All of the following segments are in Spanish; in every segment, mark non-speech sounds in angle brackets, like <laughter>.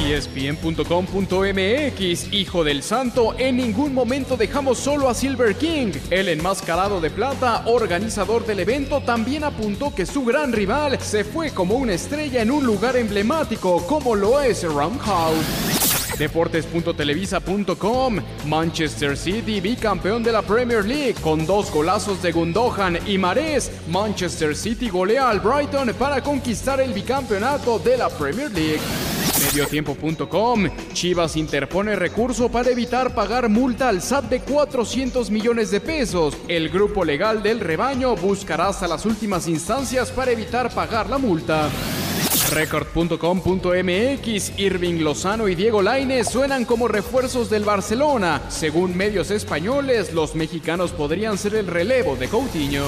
ESPN.com.mx, hijo del santo, en ningún momento dejamos solo a Silver King. El enmascarado de plata, organizador del evento, también apuntó que su gran rival se fue como una estrella en un lugar emblemático como lo es Roundhouse. Deportes.televisa.com Manchester City bicampeón de la Premier League con dos golazos de Gundogan y Marés. Manchester City golea al Brighton para conquistar el bicampeonato de la Premier League. Mediotiempo.com Chivas interpone recurso para evitar pagar multa al SAT de 400 millones de pesos. El grupo legal del rebaño buscará hasta las últimas instancias para evitar pagar la multa. Record.com.mx Irving Lozano y Diego Lainez suenan como refuerzos del Barcelona. Según medios españoles, los mexicanos podrían ser el relevo de Coutinho.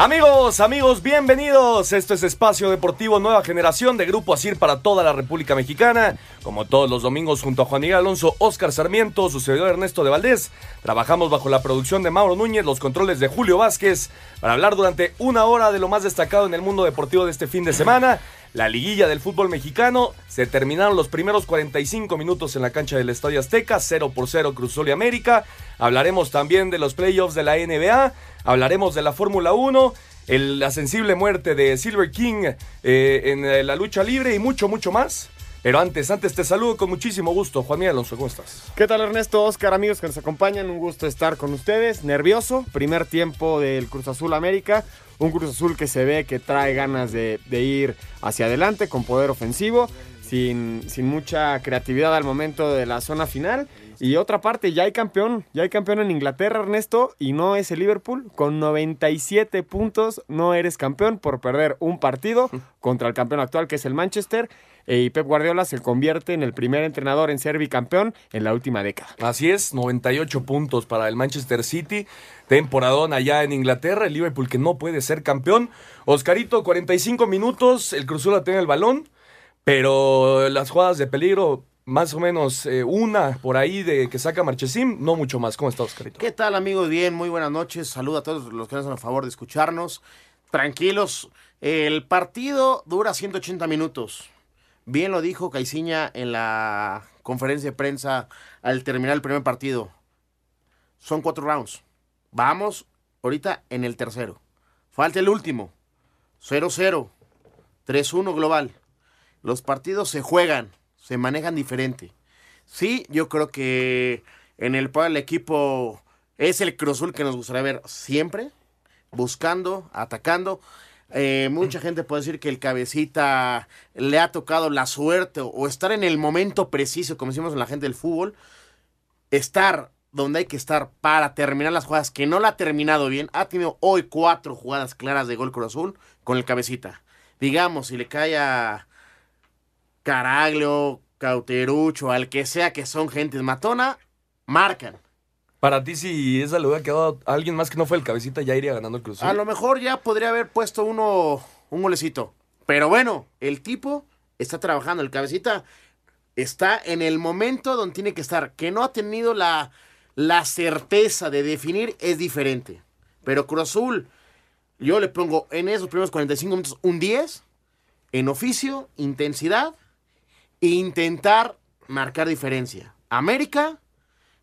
Amigos, amigos, bienvenidos. Esto es Espacio Deportivo Nueva Generación de Grupo Asir para toda la República Mexicana. Como todos los domingos, junto a Juan Miguel Alonso, Oscar Sarmiento, su servidor Ernesto de Valdés, trabajamos bajo la producción de Mauro Núñez, los controles de Julio Vázquez, para hablar durante una hora de lo más destacado en el mundo deportivo de este fin de semana. La liguilla del fútbol mexicano. Se terminaron los primeros 45 minutos en la cancha del Estadio Azteca, 0 por 0 Cruzul y América. Hablaremos también de los playoffs de la NBA. Hablaremos de la Fórmula 1. el- la sensible muerte de Silver King eh, en eh, la lucha libre y mucho, mucho más. Pero antes, antes te saludo con muchísimo gusto. Juan Miguel Alonso, ¿cómo estás? ¿Qué tal Ernesto, Oscar, amigos que nos acompañan? Un gusto estar con ustedes. Nervioso, primer tiempo del Cruz Azul América. Un Cruz Azul que se ve que trae ganas de, de ir hacia adelante con poder ofensivo, sin, sin mucha creatividad al momento de la zona final. Y otra parte, ya hay campeón, ya hay campeón en Inglaterra, Ernesto, y no es el Liverpool. Con 97 puntos no eres campeón por perder un partido <laughs> contra el campeón actual que es el Manchester. eh, Y Pep Guardiola se convierte en el primer entrenador en ser bicampeón en la última década. Así es, 98 puntos para el Manchester City, temporadón allá en Inglaterra, el Liverpool que no puede ser campeón. Oscarito, 45 minutos, el Cruzula tiene el balón, pero las jugadas de peligro, más o menos eh, una por ahí de que saca Marchesim, no mucho más. ¿Cómo está Oscarito? ¿Qué tal amigos? Bien, muy buenas noches. Saludo a todos los que nos hacen el favor de escucharnos. Tranquilos, el partido dura 180 minutos. Bien lo dijo Caiciña en la conferencia de prensa al terminar el primer partido. Son cuatro rounds. Vamos ahorita en el tercero. Falta el último. 0-0. 3-1 global. Los partidos se juegan, se manejan diferente. Sí, yo creo que en el el equipo es el Cruzul que nos gustaría ver siempre, buscando, atacando. Eh, mucha gente puede decir que el cabecita le ha tocado la suerte o, o estar en el momento preciso, como decimos en la gente del fútbol, estar donde hay que estar para terminar las jugadas, que no la ha terminado bien. Ha tenido hoy cuatro jugadas claras de gol Cruz Azul con el cabecita. Digamos, si le cae a Caraglio, Cauterucho, al que sea que son gentes matona, marcan. Para ti, si esa le hubiera quedado a alguien más que no fue el cabecita, ya iría ganando el Cruz A lo mejor ya podría haber puesto uno un golecito. Pero bueno, el tipo está trabajando, el cabecita está en el momento donde tiene que estar. Que no ha tenido la, la certeza de definir es diferente. Pero Cruz Azul, yo le pongo en esos primeros 45 minutos un 10, en oficio, intensidad, intentar marcar diferencia. América,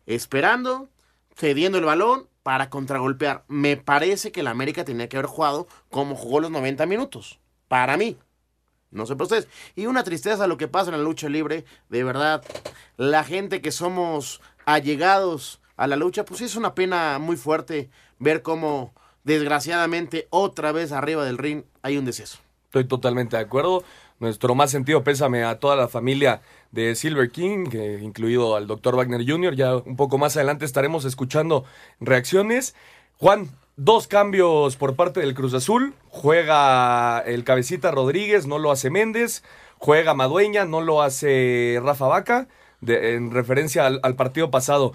esperando, cediendo el balón para contragolpear. Me parece que el América tenía que haber jugado como jugó los 90 minutos. Para mí. No sé para ustedes. Y una tristeza lo que pasa en la lucha libre. De verdad, la gente que somos allegados a la lucha, pues es una pena muy fuerte ver cómo, desgraciadamente, otra vez arriba del ring hay un deceso. Estoy totalmente de acuerdo. Nuestro más sentido pésame a toda la familia de Silver King, que, incluido al Dr. Wagner Jr. Ya un poco más adelante estaremos escuchando reacciones. Juan, dos cambios por parte del Cruz Azul. Juega el cabecita Rodríguez, no lo hace Méndez. Juega Madueña, no lo hace Rafa Vaca, en referencia al, partido pasado.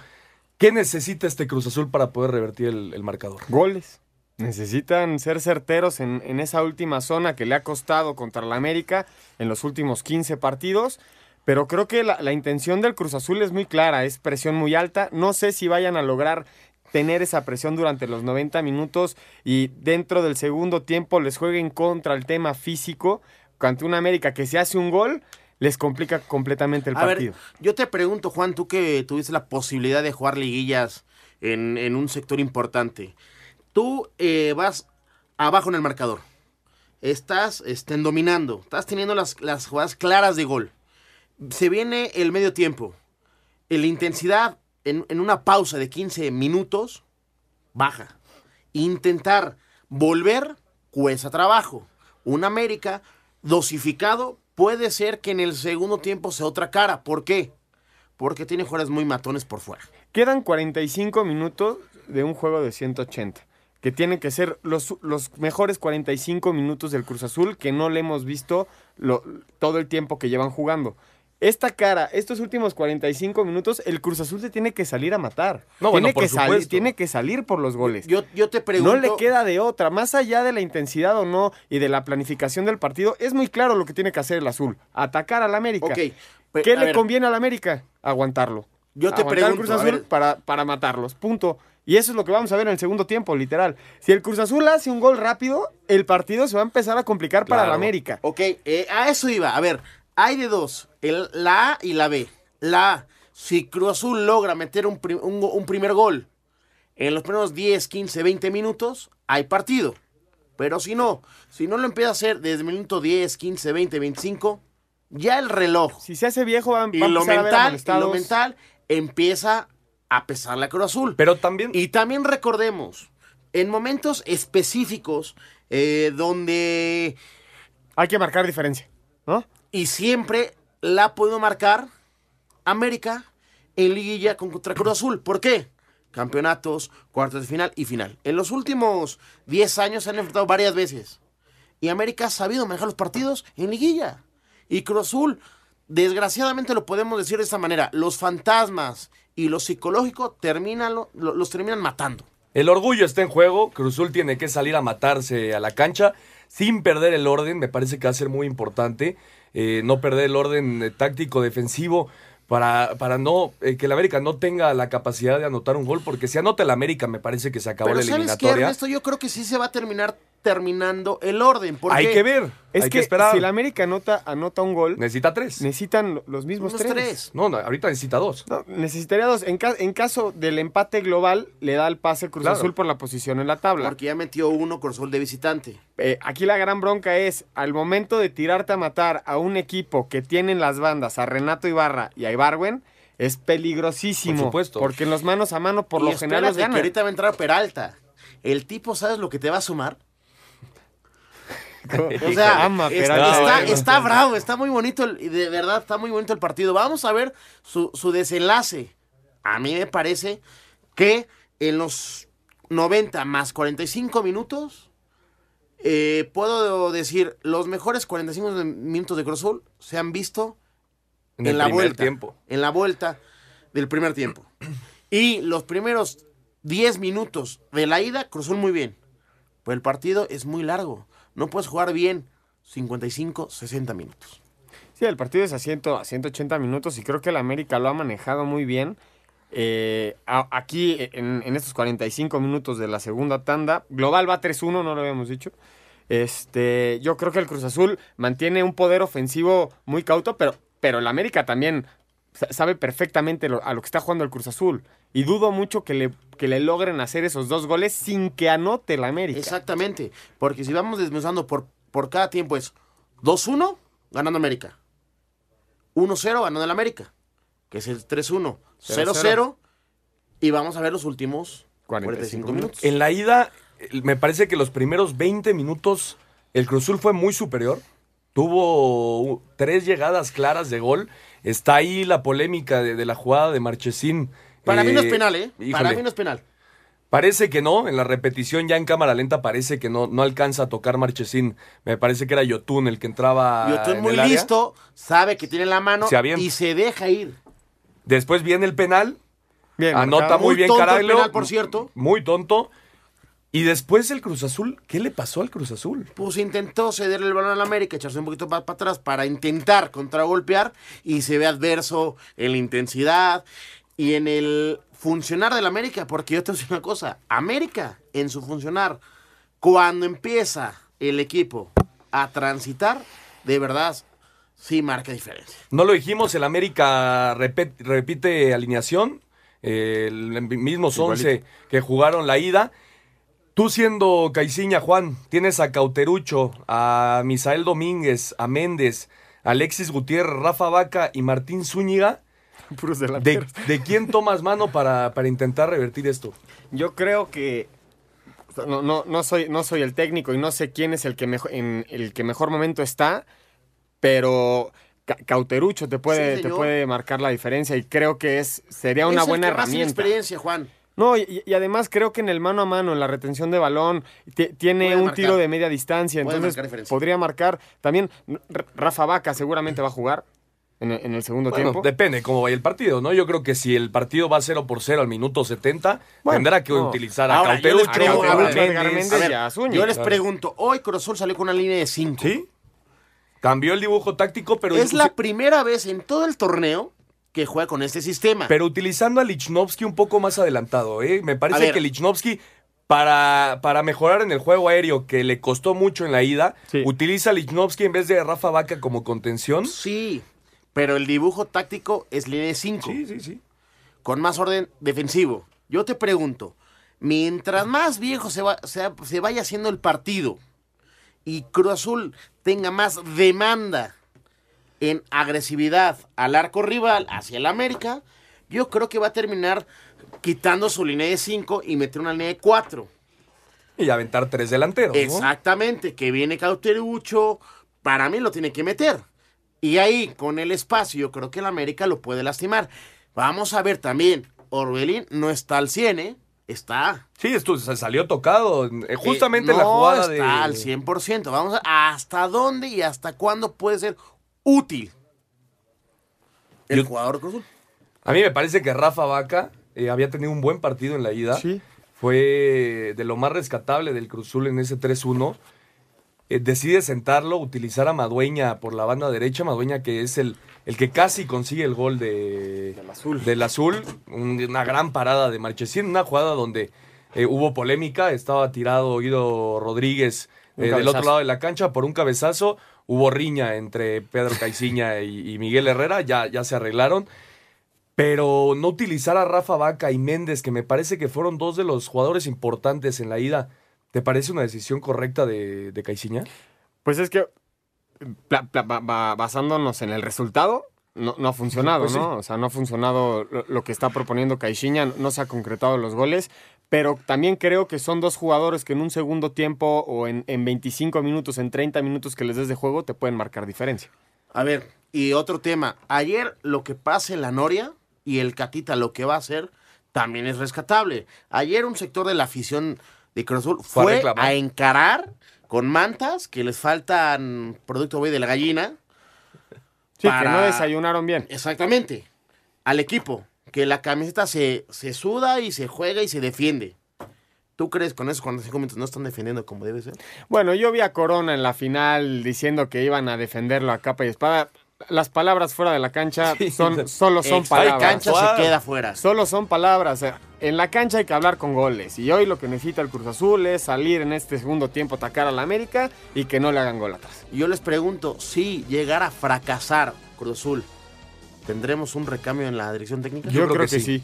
¿Qué necesita este Cruz Azul para poder revertir el marcador? Goles. Necesitan ser certeros en, en esa última zona que le ha costado contra la América en los últimos 15 partidos. Pero creo que la, la intención del Cruz Azul es muy clara, es presión muy alta. No sé si vayan a lograr tener esa presión durante los 90 minutos y dentro del segundo tiempo les jueguen contra el tema físico. Ante una América que se hace un gol, les complica completamente el A ver, partido. yo te pregunto, Juan, tú que tuviste la posibilidad de jugar liguillas en, en un sector importante. Tú eh, vas abajo en el marcador. Estás estén dominando. Estás teniendo las, las jugadas claras de gol. Se viene el medio tiempo. La intensidad en, en una pausa de 15 minutos baja. Intentar volver cuesta trabajo. Un América dosificado puede ser que en el segundo tiempo sea otra cara. ¿Por qué? Porque tiene jugadores muy matones por fuera. Quedan 45 minutos de un juego de 180, que tienen que ser los, los mejores 45 minutos del Cruz Azul que no le hemos visto lo- todo el tiempo que llevan jugando. Esta cara, estos últimos 45 minutos, el Cruz Azul se tiene que salir a matar. No, bueno, tiene, por que salir, supuesto. tiene que salir por los goles. Yo, yo te pregunto. No le queda de otra. Más allá de la intensidad o no y de la planificación del partido, es muy claro lo que tiene que hacer el azul. Atacar al América. ¿Qué le ver. conviene al América? Aguantarlo. Yo te Aguantar al pregunto, Cruz Azul para, para matarlos. Punto. Y eso es lo que vamos a ver en el segundo tiempo, literal. Si el Cruz Azul hace un gol rápido, el partido se va a empezar a complicar para Claro. América. Ok, eh, a eso iba. A ver, hay de dos, el, la A y la B. La A, si Cruz Azul logra meter un, un primer gol en los primeros 10, 15, 20 minutos, hay partido. Pero si no, si no lo empieza a hacer desde el minuto 10, 15, 20, 25, ya el reloj Si se hace viejo, va, y va a lo a ver mental, y lo mental empieza a pesar la Cruz Azul. Pero también, Y también recordemos, en momentos específicos eh, donde Hay que marcar diferencia, ¿no? y siempre la ha podido marcar América en liguilla contra Cruz Azul. ¿Por qué? Campeonatos, cuartos de final y final. En los últimos 10 años se han enfrentado varias veces. Y América ha sabido manejar los partidos en liguilla. Y Cruz Azul, desgraciadamente lo podemos decir de esta manera, los fantasmas y lo psicológico lo- los terminan matando. El orgullo está en juego. Cruzul tiene que salir a matarse a la cancha sin perder el orden. Me parece que va a ser muy importante. eh, no perder el orden eh, táctico defensivo para, para no eh, que el América no tenga la capacidad de anotar un gol. Porque si anota el América, me parece que se acabó Pero la ¿sabes qué, eliminatoria. Ernesto? Yo creo que sí se va a terminar terminando el orden. ¿Por Hay que ver. Es hay que, que, esperar. si el América anota, anota un gol, Necesita tres. necesitan lo- los mismos tres. tres. No, no, ahorita necesita dos. No, necesitaría dos. En, ca- en caso del empate global, le da el pase Cruz Claro. Azul por la posición en la tabla. Porque ya metió uno Cruz Azul de visitante. Eh, aquí la gran bronca es, al momento de tirarte a matar a un equipo que tiene en las bandas a Renato Ibarra y a Ibarwen, es peligrosísimo. Por supuesto. Porque en los manos a mano, por Y lo general, los espérate, que ganan. ahorita va a entrar Peralta. El tipo, ¿sabes lo que te va a sumar? <laughs> O sea, Ama, está, bueno. está bravo, está muy bonito, el- y de verdad está muy bonito el partido. Vamos a ver su, su desenlace. A mí me parece que en los 90 más 45 minutos, eh, puedo decir, los mejores 45 de- minutos de Cruz Azul se han visto En, en, el la primer vuelta. tiempo. En la vuelta del primer tiempo. <clears throat> Y los primeros 10 minutos de la ida, Cruzul muy bien. Pues el partido es muy largo. No puedes jugar bien 55, 60 minutos. Sí, el partido es a, 100, a 180 minutos y creo que el América lo ha manejado muy bien. Eh, a- aquí, en, en estos 45 minutos de la segunda tanda, global va 3-1, no lo habíamos dicho. Este, yo creo que el Cruz Azul mantiene un poder ofensivo muy cauto, pero, pero el América también sa- sabe perfectamente lo- a lo que está jugando el Cruz Azul. Y dudo mucho que le, que le logren hacer esos dos goles sin que anote el América. Exactamente. Porque si vamos desmenuzando por, por cada tiempo es 2-1 ganando América. 1-0 ganando el América, que es el 3-1. 0-0 y vamos a ver los últimos 45 minutos. En la ida, eh, me parece que los primeros 20 minutos el Cruzul fue muy superior. Tuvo tres llegadas claras de gol. Está ahí la polémica de, de la jugada de Marchesín. Para mí no es Eh, penal, ¿eh? Para mí no es penal. Parece que no, en la repetición ya en cámara lenta parece que no, no alcanza a tocar Marchesín. Me parece que era Yotun el que entraba. Yotun en muy el área. listo, sabe que tiene la mano Se y se deja ir. Después viene el penal. Bien, Anota muy, Muy bien tonto el Caraglio. penal, por cierto. Muy tonto. Y después el Cruz Azul. ¿Qué le pasó al Cruz Azul? Pues intentó cederle el balón al América, echarse un poquito más para atrás para intentar contragolpear y se ve adverso en la intensidad y en el funcionar del América, porque yo te voy una cosa, América en su funcionar, cuando empieza el equipo a transitar, de verdad sí marca diferencia. No lo dijimos, el América repite alineación. eh, el mismos 11 que jugaron la ida. Tú siendo Caiciña, Juan, tienes a Cauterucho, a Misael Domínguez, a Méndez, Alexis Gutiérrez, Rafa Vaca y Martín Zúñiga. <laughs> Puros ¿De, de quién tomas mano para, para intentar revertir esto? Yo creo que no, no, no soy, no soy el técnico y no sé quién es el que mejor, en el que mejor momento está, pero Ca- Cauterucho te puede, Sí, te puede marcar la diferencia y creo que es sería una Es el buena que más experiencia, Juan. No, y, y además creo que en el mano a mano, en la retención de balón, ti- tiene Puede un marcar. tiro de media distancia, Puede entonces marcar podría marcar. También Rafa Vaca seguramente va a jugar en, el- en el segundo Bueno, tiempo. depende cómo vaya el partido, ¿no? Yo creo que si el partido va 0 por 0 al minuto 70, Bueno, tendrá que no. utilizar a Ahora, yo les Cauterucho, pregunto- a ver, Zúñiga, yo les claro. pregunto, hoy Cruzul salió con una línea de 5. Sí. Cambió el dibujo táctico, pero, es la primera vez en todo el torneo que juega con este sistema. pero utilizando a Lichnowsky un poco más adelantado, ¿eh? Me parece ver. que Lichnowsky, para, para mejorar en el juego aéreo, que le costó mucho en la ida, Sí. utiliza a Lichnowsky en vez de Rafa Vaca como contención. Sí, pero el dibujo táctico es línea de 5, Sí, sí, sí. con más orden defensivo. Yo te pregunto, mientras más viejo se, va- se- se vaya haciendo el partido y Cruz Azul tenga más demanda en agresividad al arco rival hacia el América, yo creo que va a terminar quitando su línea de 5 y meter una línea de 4. Y aventar tres delanteros, ¿no? Exactamente, que viene Cauterucho, para mí lo tiene que meter. Y ahí, con el espacio, yo creo que el América lo puede lastimar. Vamos a ver también, Orbelín no está al 100, ¿eh? Está. Sí, esto se salió tocado. eh, Justamente Eh, en la jugada está de. al 100%. Vamos a hasta dónde y hasta cuándo puede ser útil el Yo- jugador Cruz Azul. A mí me parece que Rafa Vaca eh, había tenido un buen partido en la ida. Sí. Fue de lo más rescatable del Cruzul en ese 3-1. Eh, decide sentarlo, utilizar a Madueña por la banda derecha. Madueña que es el, el que casi consigue el gol de, Del azul. del azul. Un- una gran parada de Marchesín. Una jugada donde eh, hubo polémica. Estaba tirado Guido Rodríguez eh, del otro lado de la cancha por un cabezazo. Hubo riña entre Pedro Caiciña <laughs> y, y Miguel Herrera. Ya, ya se arreglaron. Pero no utilizar a Rafa Vaca y Méndez, que me parece que fueron dos de los jugadores importantes en la ida, ¿te parece una decisión correcta de, de Caiciña? Pues es que basándonos en el resultado, no, no ha funcionado, <laughs> Pues sí. ¿no? O sea, no ha funcionado lo, lo que está proponiendo Caixinha, no se ha concretado los goles, pero también creo que son dos jugadores que en un segundo tiempo o en, en 25 minutos, en 30 minutos que les des de juego, te pueden marcar diferencia. A ver, y otro tema. Ayer lo que pasa en la Noria y el Catita lo que va a hacer también es rescatable. Ayer un sector de la afición de Cruz Azul Fue a fue, reclamar. a encarar con mantas que les faltan producto de la gallina. Sí, que Para- no desayunaron bien. Exactamente. Al equipo. Que la camiseta se, se suda y se juega y se defiende. ¿Tú crees con esos 45 minutos no están defendiendo como debe ser? Bueno, yo vi a Corona en la final diciendo que iban a defenderlo a capa y espada. Las palabras fuera de la cancha son, solo son Extra palabras. cancha se queda fuera. Solo son palabras. En la cancha hay que hablar con goles. Y hoy lo que necesita el Cruz Azul es salir en este segundo tiempo, atacar a la América y que no le hagan gol atrás. Yo les pregunto, si llegara a fracasar Cruz Azul, ¿tendremos un recambio en la dirección técnica? Yo, creo creo, que que, sí. sí.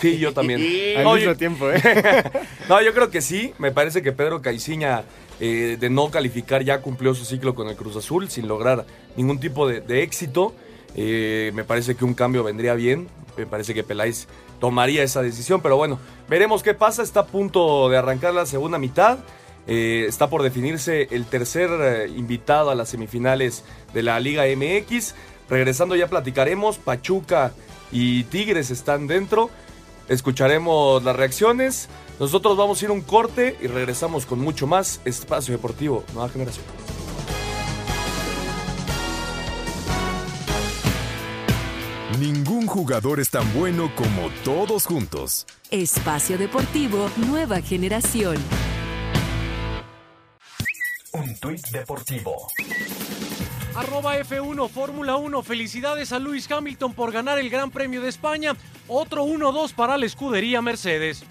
Sí, yo también. <laughs> Al No, mismo yo- tiempo, ¿eh? <laughs> no, yo creo que sí. Me parece que Pedro Caiciña, eh, de no calificar, ya cumplió su ciclo con el Cruz Azul sin lograr ningún tipo de, de éxito. Eh, me parece que un cambio vendría bien. Me parece que Peláez tomaría esa decisión. Pero bueno, veremos qué pasa. Está a punto de arrancar la segunda mitad. Eh, está por definirse el tercer eh, invitado a las semifinales de la Liga MX. Regresando ya platicaremos. Pachuca y Tigres están dentro. Escucharemos las reacciones. Nosotros vamos a ir a un corte y regresamos con mucho más Espacio Deportivo Nueva Generación. Ningún jugador es tan bueno como todos juntos. Espacio Deportivo Nueva Generación. Un tuit deportivo. Arroba F1 Fórmula 1. Felicidades a Lewis Hamilton por ganar el Gran Premio de España. Otro 1-2 para la escudería Mercedes.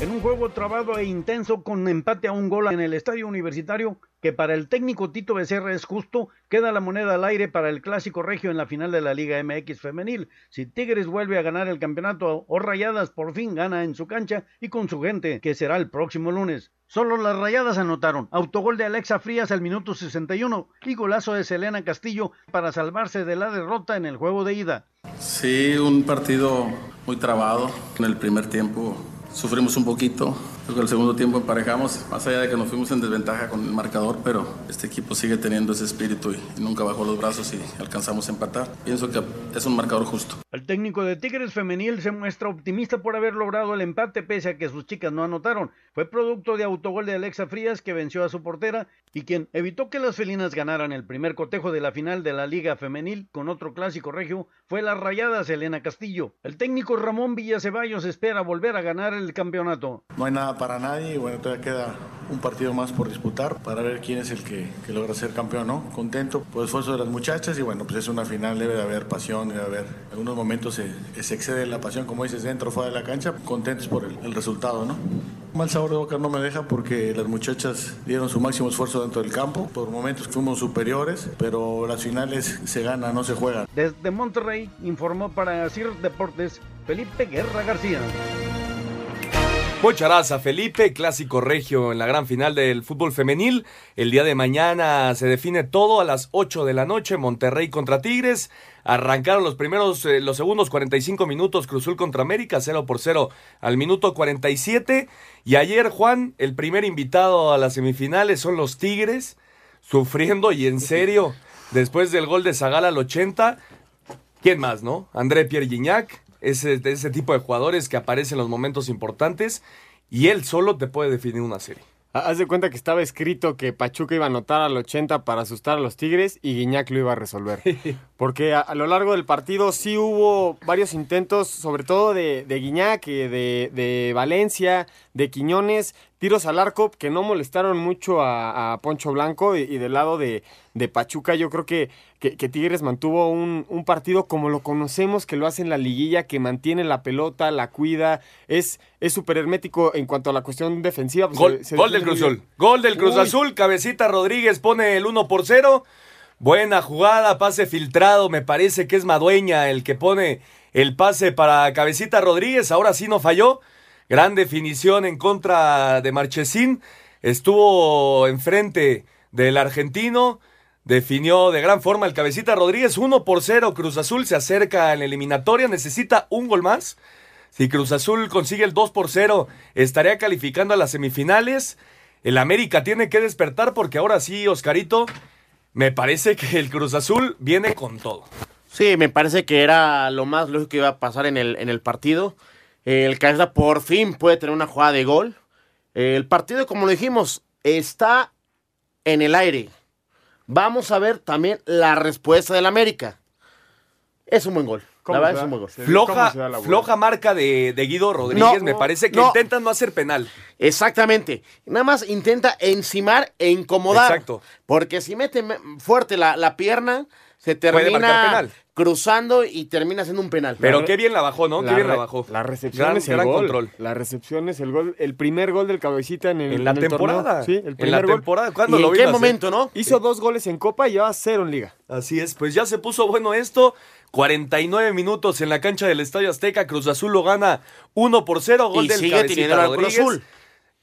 En un juego trabado e intenso con empate a un gol en el estadio universitario, que para el técnico Tito Becerra es justo, queda la moneda al aire para el clásico regio en la final de la Liga MX femenil. Si Tigres vuelve a ganar el campeonato o Rayadas por fin gana en su cancha y con su gente, que será el próximo lunes. Solo las Rayadas anotaron. Autogol de Alexa Frías al minuto 61 y golazo de Selena Castillo para salvarse de la derrota en el juego de ida. Sí, un partido muy trabado. En el primer tiempo sufrimos un poquito. Creo que el segundo tiempo emparejamos, más allá de que nos fuimos en desventaja con el marcador, pero este equipo sigue teniendo ese espíritu y, nunca bajó los brazos y alcanzamos a empatar. Pienso que es un marcador justo. El técnico de Tigres Femenil se muestra optimista por haber logrado el empate pese a que sus chicas no anotaron. Fue producto de autogol de Alexa Frías que venció a su portera y quien evitó que las felinas ganaran el primer cotejo de la final de la Liga Femenil con otro clásico regio fue la rayada Selena Castillo. El técnico Ramón Villaceballos espera volver a ganar el campeonato. No hay nada para nadie y bueno, todavía queda un partido más por disputar para ver quién es el que, que logra ser campeón, ¿no? Contento por el esfuerzo de las muchachas y bueno, pues es una final, debe de haber pasión, debe de haber, en algunos momentos se, se excede la pasión, como dices, dentro o fuera de la cancha, contentos por el, el resultado, ¿no? Mal sabor de boca no me deja porque las muchachas dieron su máximo esfuerzo dentro del campo, por momentos fuimos superiores, pero las finales se ganan, no se juegan. Desde Monterrey informó para CIR Deportes Felipe Guerra García. Muchas gracias, Felipe. Clásico regio en la gran final del fútbol femenil. El día de mañana se define todo a las 8 de la noche. Monterrey contra Tigres. Arrancaron los primeros, eh, los segundos 45 minutos. Cruzul contra América, 0 por 0 al minuto 47. Y ayer, Juan, el primer invitado a las semifinales son los Tigres. Sufriendo y en serio, después del gol de Zagal al 80. ¿Quién más, no? André Pierre Gignac ese, ese tipo de jugadores que aparecen en los momentos importantes y él solo te puede definir una serie. Haz de cuenta que estaba escrito que Pachuca iba a anotar al 80 para asustar a los Tigres y Guiñac lo iba a resolver. <laughs> Porque a, a lo largo del partido sí hubo varios intentos, sobre todo de, de Guiñac, eh, de, de Valencia, de Quiñones, tiros al arco que no molestaron mucho a, a Poncho Blanco y, y del lado de, de Pachuca yo creo que, que, que Tigres mantuvo un, un, partido como lo conocemos, que lo hace en la liguilla, que mantiene la pelota, la cuida, es súper hermético en cuanto a la cuestión defensiva. Pues gol, se, se gol del Cruz Azul, gol del Cruz. Azul, Cabecita Rodríguez pone el 1 por 0. Buena jugada, pase filtrado, me parece que es Madueña el que pone el pase para Cabecita Rodríguez, ahora sí no falló. Gran definición en contra de Marchesín. Estuvo enfrente del argentino. Definió de gran forma el cabecita Rodríguez. 1 por 0. Cruz Azul se acerca en la eliminatoria. Necesita un gol más. Si Cruz Azul consigue el 2 por 0, estaría calificando a las semifinales. El América tiene que despertar porque ahora sí, Oscarito, me parece que el Cruz Azul viene con todo. Sí, me parece que era lo más lógico que iba a pasar en el, en el partido. El Cabeza por fin puede tener una jugada de gol. El partido, como lo dijimos, está en el aire. Vamos a ver también la respuesta del América. Es un buen gol. La verdad es un buen gol. Floja, floja marca de, de Guido Rodríguez. No, me parece que no. intentan no hacer penal. Exactamente. Nada más intenta encimar e incomodar. Exacto. Porque si mete me- fuerte la, la pierna, se termina penal. cruzando y termina siendo un penal. Pero qué bien la bajó, ¿no? Qué bien la bajó. La recepción Gran- es el gran gol. control. La recepción es el gol. El primer gol del Cabecita en, el, En la el temporada. torneo. Sí, el En primer la gol. temporada. ¿Cuándo ¿Y lo en qué eh? momento, no? Hizo dos goles en Copa y lleva cero en Liga. Así es, pues ya se puso bueno esto. 49 minutos en la cancha del Estadio Azteca. Cruz Azul lo gana 1 por 0. Gol Y del sigue teniendo al Cruz. Azul.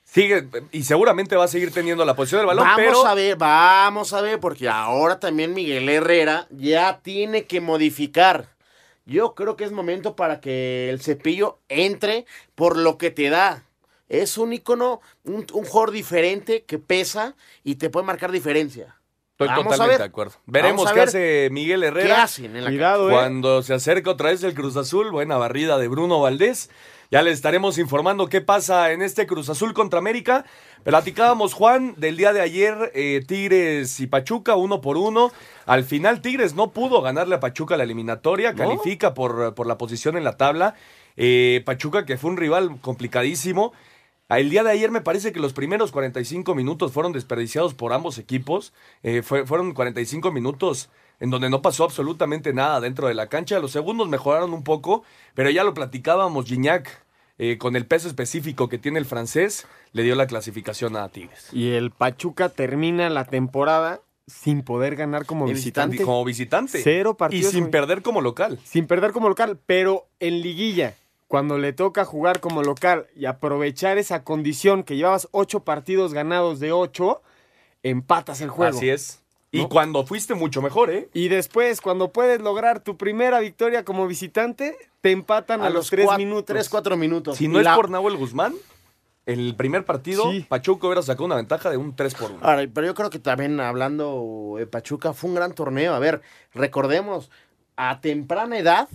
Sigue, y seguramente va a seguir teniendo la posición del balón, vamos pero a ver, vamos a ver, porque ahora también Miguel Herrera ya tiene que modificar. Yo creo que es momento para que el cepillo entre por lo que te da. Es un icono, un, un jugador diferente que pesa y te puede marcar diferencia. Estoy Vamos a totalmente ver. de acuerdo. Veremos Vamos a qué ver hace Miguel Herrera. ¿Qué hacen en la Cuidado, eh. Cuando se acerca otra vez el Cruz Azul, buena barrida de Bruno Valdés. Ya le estaremos informando qué pasa en este Cruz Azul contra América. Platicábamos, Juan, del día de ayer, eh, Tigres y Pachuca, uno por uno. Al final, Tigres no pudo ganarle a Pachuca la eliminatoria, ¿No? califica por, por la posición en la tabla. Eh, Pachuca, que fue un rival complicadísimo. El día de ayer me parece que los primeros 45 minutos fueron desperdiciados por ambos equipos. Eh, fue- fueron 45 minutos en donde no pasó absolutamente nada dentro de la cancha. Los segundos mejoraron un poco, pero ya lo platicábamos, Gignac, eh, con el peso específico que tiene el francés, le dio la clasificación a Tigres. Y el Pachuca termina la temporada sin poder ganar como visitante. Como visitante. Cero Y partidos. sin perder como local. Sin perder como local, pero en liguilla, cuando le toca jugar como local y aprovechar esa condición que llevabas ocho partidos ganados de ocho, empatas el juego. Así es. Y ¿No? cuando fuiste mucho mejor, ¿eh? Y después, cuando puedes lograr tu primera victoria como visitante, te empatan a, los, tres minutos. tres, cuatro minutos. Si no es por Nahuel Guzmán, el primer partido, Sí. Pachuca hubiera sacado una ventaja de un 3 por 1. Ahora, pero yo creo que también hablando de Pachuca fue un gran torneo. A ver, recordemos, a temprana edad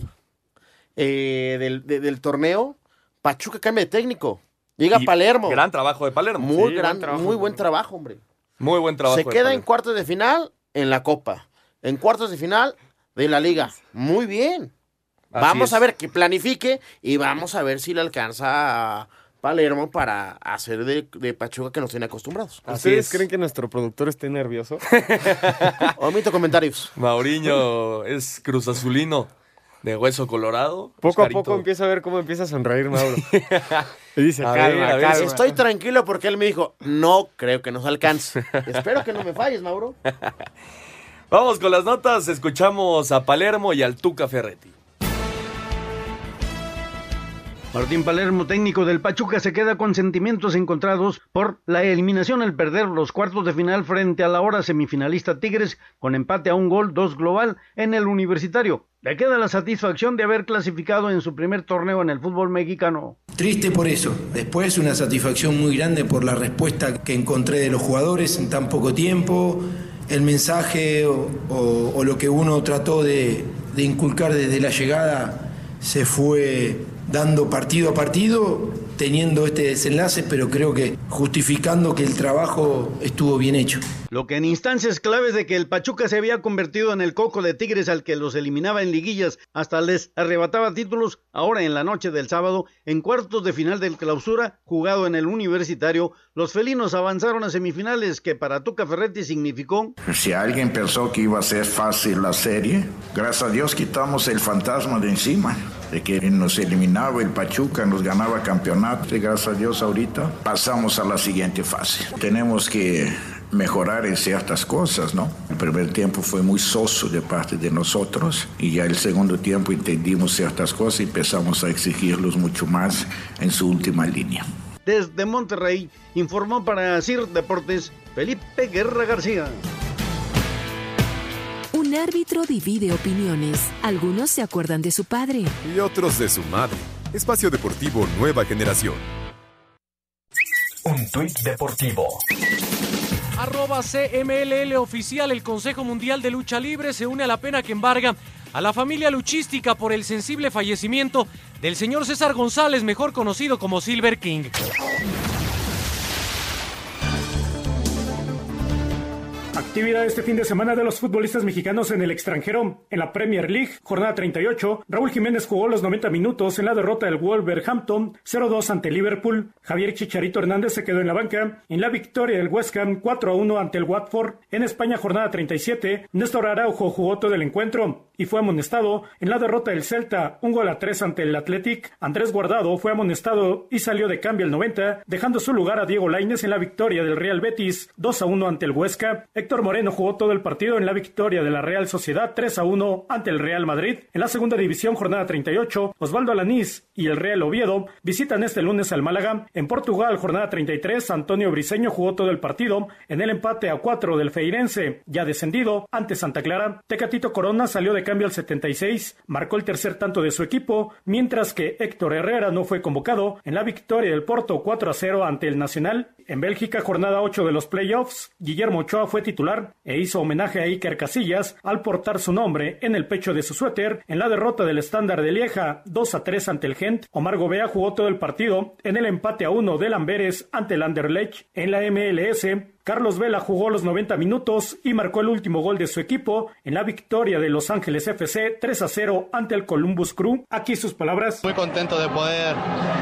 eh, del, de- del torneo, Pachuca cambia de técnico. Llega Y Palermo. Gran trabajo de Palermo. muy Sí, gran, buen trabajo. muy buen trabajo, hombre. Muy buen trabajo. Se queda en cuartos de final en la Copa. En cuartos de final de la Liga. Muy bien. Así vamos es. a ver que planifique y vamos a ver si le alcanza a Palermo para hacer de, de Pachuca que nos tiene acostumbrados. ¿Ustedes creen que nuestro productor esté nervioso? <laughs> Omito comentarios. Mauriño es Cruz Azulino de hueso colorado. Poco a poco empieza a ver cómo empieza a sonreír Mauro. <laughs> y dice, A calma, ver, a ver, calma. Estoy tranquilo porque él me dijo, no creo que nos alcance. <laughs> Espero que no me falles, Mauro. <laughs> Vamos con las notas. Escuchamos a Palermo y al Tuca Ferretti. Martín Palermo, técnico del Pachuca, se queda con sentimientos encontrados por la eliminación al perder los cuartos de final frente a la ahora semifinalista Tigres con empate a un gol, dos global en el universitario. Le queda la satisfacción de haber clasificado en su primer torneo en el fútbol mexicano. Triste por eso. Después una satisfacción muy grande por la respuesta que encontré de los jugadores en tan poco tiempo, el mensaje o lo que uno trató de, de inculcar desde la llegada se fue dando partido a partido, teniendo este desenlace, pero creo que justificando que el trabajo estuvo bien hecho. Lo que en instancias claves de que el Pachuca se había convertido en el coco de Tigres al que los eliminaba en liguillas hasta les arrebataba títulos, ahora en la noche del sábado, en cuartos de final del clausura, jugado en el universitario, los felinos avanzaron a semifinales que para Tuca Ferretti significó Si alguien pensó que iba a ser fácil la serie, gracias a Dios quitamos el fantasma de encima, de que nos eliminaba el Pachuca, nos ganaba campeonato, gracias a Dios ahorita pasamos a la siguiente fase. Tenemos que mejorar en ciertas cosas, ¿no? El primer tiempo fue muy soso de parte de nosotros y ya el segundo tiempo entendimos ciertas cosas y empezamos a exigirlos mucho más en su última línea. desde Monterrey, informó para CIR Deportes Felipe Guerra García. Un árbitro divide opiniones. Algunos se acuerdan de su padre. Y otros de su madre. Espacio Deportivo Nueva Generación. Un tuit deportivo. Arroba CMLL oficial, el Consejo Mundial de Lucha Libre se une a la pena que embarga a la familia luchística por el sensible fallecimiento del señor César González, mejor conocido como Silver King. Actividad este fin de semana de los futbolistas mexicanos en el extranjero. En la Premier League, jornada 38, Raúl Jiménez jugó los 90 minutos en la derrota del Wolverhampton 0-2 ante Liverpool. Javier Chicharito Hernández se quedó en la banca en la victoria del West Ham 4-1 ante el Watford. En España, jornada 37, Néstor Araujo jugó todo el encuentro fue amonestado en la derrota del Celta, un gol a 3 ante el Athletic. Andrés Guardado fue amonestado y salió de cambio al 90, dejando su lugar a Diego Lainez en la victoria del Real Betis 2 1 ante el Huesca. Héctor Moreno jugó todo el partido en la victoria de la Real Sociedad 3 a 1 ante el Real Madrid. En la segunda división, jornada 38, Osvaldo Alanís y el Real Oviedo visitan este lunes al Málaga. En Portugal, jornada 33, Antonio Briseño jugó todo el partido en el empate a 4 del Feirense, ya descendido ante Santa Clara. Tecatito Corona salió de cambio al 76, marcó el tercer tanto de su equipo, mientras que Héctor Herrera no fue convocado en la victoria del Porto 4 a 0 ante el Nacional. En Bélgica, jornada 8 de los playoffs, Guillermo Ochoa fue titular e hizo homenaje a Iker Casillas al portar su nombre en el pecho de su suéter en la derrota del estándar de Lieja 2 a 3 ante el Gent. Omar Gobea jugó todo el partido en el empate a 1 del Amberes ante el Anderlecht en la MLS. Carlos Vela jugó los 90 minutos y marcó el último gol de su equipo en la victoria de Los Ángeles FC 3 a 0 ante el Columbus Crew. Aquí sus palabras. Muy contento de poder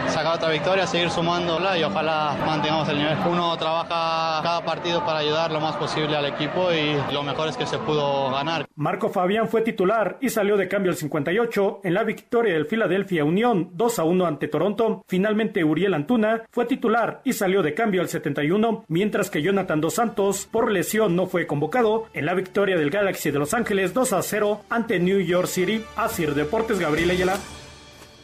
sacar otra victoria, seguir sumándola y ojalá mantengamos el nivel. Uno trabaja cada partido para ayudar lo más posible al equipo y lo mejor es que se pudo ganar. Marco Fabián fue titular y salió de cambio al 58 en la victoria del Philadelphia Unión 2 a 1 ante Toronto. Finalmente Uriel Antuna fue titular y salió de cambio al 71, mientras que Jonathan Santos por lesión no fue convocado en la victoria del Galaxy de Los Ángeles 2 a 0 ante New York City. Asir Deportes Gabriel Ayala.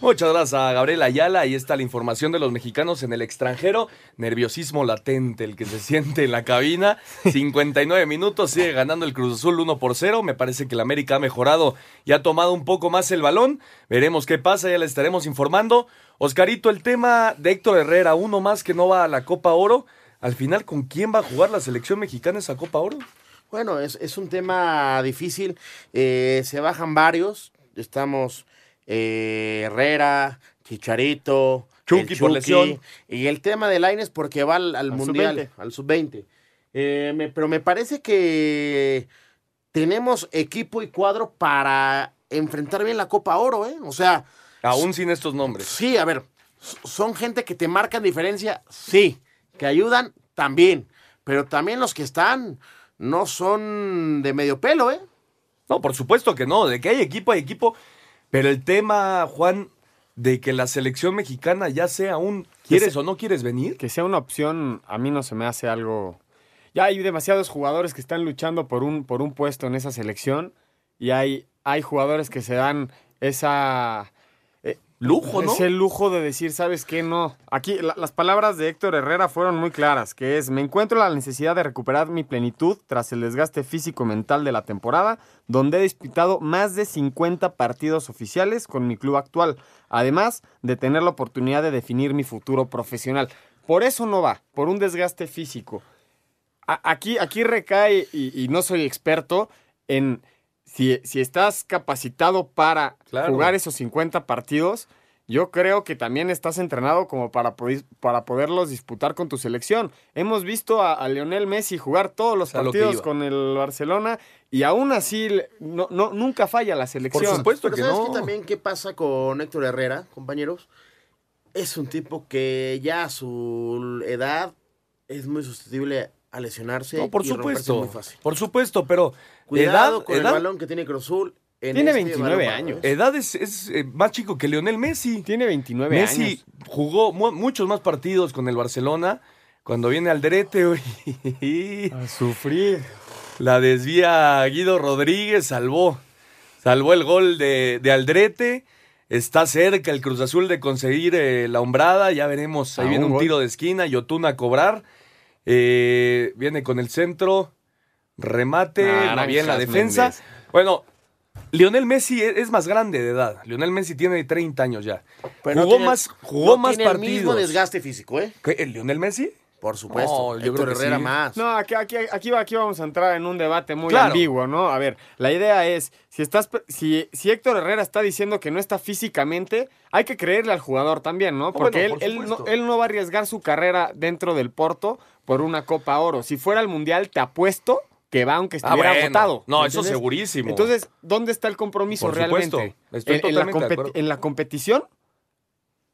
Muchas gracias a Gabriel Ayala. Ahí está la información de los mexicanos en el extranjero. Nerviosismo latente, el que se <laughs> siente en la cabina. 59 minutos, sigue ganando el Cruz Azul 1 por 0. Me parece que el América ha mejorado y ha tomado un poco más el balón. Veremos qué pasa, ya le estaremos informando. Oscarito, el tema de Héctor Herrera, uno más que no va a la Copa Oro. Al final, ¿con quién va a jugar la selección mexicana esa Copa Oro? Bueno, es, es un tema difícil. Eh, se bajan varios. Estamos eh, Herrera, Chicharito, Chucky el por lesión. Y el tema de Laines porque va al, al Mundial, sub-20. al sub-20. Eh, me- pero me parece que tenemos equipo y cuadro para enfrentar bien la Copa Oro, ¿eh? O sea, Aún sin estos nombres. Sí, a ver, son gente que te marcan diferencia, sí, que ayudan también, pero también los que están no son de medio pelo, ¿eh? No, por supuesto que no. De que hay equipo, hay equipo. Pero el tema, Juan, de que la selección mexicana ya sea un ¿quieres o no quieres venir? Que sea una opción, a mí no se me hace algo. Ya hay demasiados jugadores que están luchando por un, por un puesto en esa selección y hay, hay jugadores que se dan esa. Lujo, ¿no? Ese lujo de decir, ¿sabes qué? No. Aquí la- las palabras de Héctor Herrera fueron muy claras, que es, me encuentro la necesidad de recuperar mi plenitud tras el desgaste físico-mental de la temporada, donde he disputado más de 50 partidos oficiales con mi club actual, además de tener la oportunidad de definir mi futuro profesional. Por eso no va, por un desgaste físico. Aquí, aquí recae, y, y no soy experto, en si, si estás capacitado para Claro. jugar esos 50 partidos, yo creo que también estás entrenado como para, poder- para poderlos disputar con tu selección. Hemos visto a, a Lionel Messi jugar todos los que partidos con el Barcelona y aún así no, no, nunca falla la selección. Pero ¿sabes qué también qué pasa con Héctor Herrera, compañeros? Es un tipo que ya a su edad es muy susceptible a lesionarse No, por y romperse supuesto. muy fácil. Por supuesto, pero Cuidado edad, con edad- el balón que tiene Cruzul. Tiene 29 años. Edad es, es, eh, más chico que Lionel Messi. Tiene 29 Messi años. jugó mu- muchos más partidos con el Barcelona. Cuando viene Alderete, uy, A sufrir. la desvía Guido Rodríguez, salvó. Salvó el gol de, de Aldrete. Está cerca el Cruz Azul de conseguir eh, la hombrada. Ya veremos. Ahí A viene un gol. tiro de esquina. Yotun a cobrar. Eh, viene con el centro. Remate. Naranjas bien la defensa. Bueno, Lionel Messi es, es más grande de edad. Lionel Messi tiene 30 años ya. Pero no jugó tiene- más, jugó no más tiene el partidos. mismo desgaste físico, ¿eh? ¿Qué, ¿El Lionel Messi? Por supuesto. No, yo Héctor creo que Herrera sí. más. No, aquí, aquí, aquí, va- aquí vamos a entrar en un debate muy Claro. ambiguo, ¿no? A ver, la idea es, si, estás, si, si Héctor Herrera está diciendo que no está físicamente, hay que creerle al jugador también, ¿no? Porque bueno, por él, él, no, él no va a arriesgar su carrera dentro del Porto por una Copa Oro. Si fuera al Mundial, te apuesto que va aunque Ah, estuviera bueno. votado. No, ¿me eso segurísimo. Entonces, ¿dónde está el compromiso Por realmente? supuesto, estoy ¿En- en, la totalmente de competi- acuerdo. en la competición?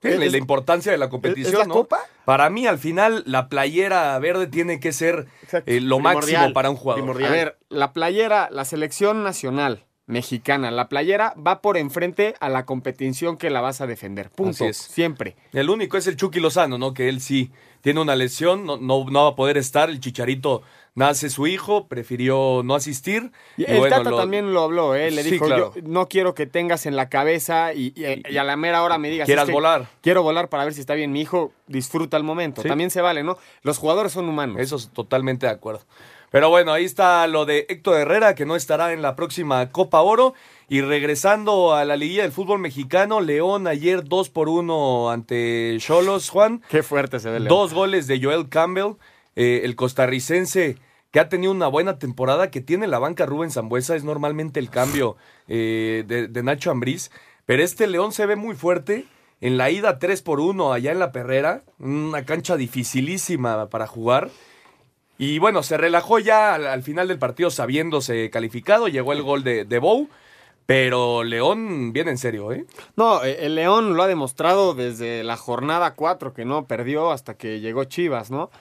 Sí, la, Es- la importancia de la competición, ¿es la ¿no? copa? Para mí, al final, la playera verde tiene que ser eh, lo máximo para un jugador. A ver, la playera, la selección nacional mexicana, la playera va por enfrente a la competición que la vas a defender. Punto. Es. Siempre. El único es el Chucky Lozano, ¿no? Que él sí tiene una lesión, no, no, no va a poder estar. El Chicharito nace su hijo, prefirió no asistir. Y y el bueno, Tata lo- también lo habló, ¿eh? Le Sí, dijo, claro. yo no quiero que tengas en la cabeza y, y- y a la mera hora me digas. Quieras "Es que volar". Quiero volar para ver si está bien mi hijo. Disfruta el momento. Sí. También se vale, ¿no? Los jugadores son humanos. Eso es totalmente de acuerdo. Pero bueno, ahí está lo de Héctor Herrera, que no estará en la próxima Copa Oro. Y regresando a la liguilla del fútbol mexicano, León ayer 2 por 1 ante Cholos, Juan. Qué fuerte se ve León. Dos goles de Joel Campbell, eh, el costarricense que ha tenido una buena temporada, que tiene la banca Rubén Zambuesa, es normalmente el cambio eh, de, Nacho Ambriz. Pero este León se ve muy fuerte. En la ida 3 por 1 allá en la Perrera, una cancha dificilísima para jugar. Y bueno, se relajó ya al, al final del partido sabiéndose calificado. Llegó el gol de, de. Pero León viene en serio, ¿eh? No, eh, el León lo ha demostrado desde la jornada 4, que no perdió hasta que llegó Chivas, ¿no?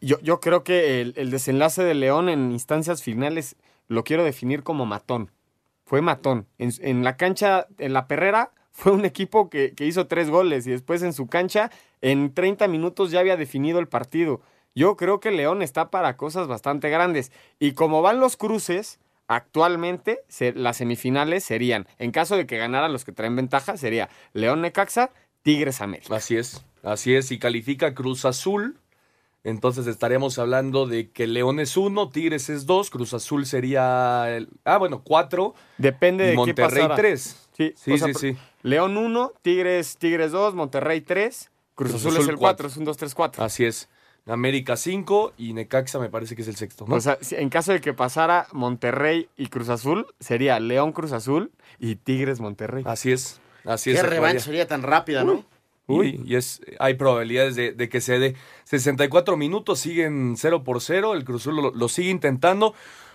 Yo, creo que el, desenlace de León en instancias finales lo quiero definir como matón. Fue matón. En, la cancha, en la perrera, <laughs> fue un equipo que, hizo tres goles y después en su cancha, en 30 minutos ya había definido el partido. Yo creo que León está para cosas bastante grandes. Y como van los cruces, actualmente las semifinales serían, en caso de que ganaran los que traen ventaja, sería León Necaxa, Tigres América. Así es, así es. Y califica Cruz Azul. Entonces estaríamos hablando de que León es uno, Tigres es dos, Cruz Azul sería. El, ah, bueno, cuatro. Depende de qué Monterrey tres. Sí, sí, o sea, sí, sí. León 1, Tigres, Tigres 2, Monterrey 3, Cruz, Cruz Azul, Azul es el cuatro. 4, es un 2, 3, 4. Así es. América 5 y Necaxa me parece que es el sexto, ¿no? O sea, en caso de que pasara Monterrey y Cruz Azul, sería León Cruz Azul y Tigres Monterrey. Así es. Así Qué es. revancha Acuaria. sería tan rápida, ¿no? Uy, y es, hay probabilidades de, de que se dé. 64 minutos, siguen 0 por 0. El Cruz Azul lo, lo sigue intentando.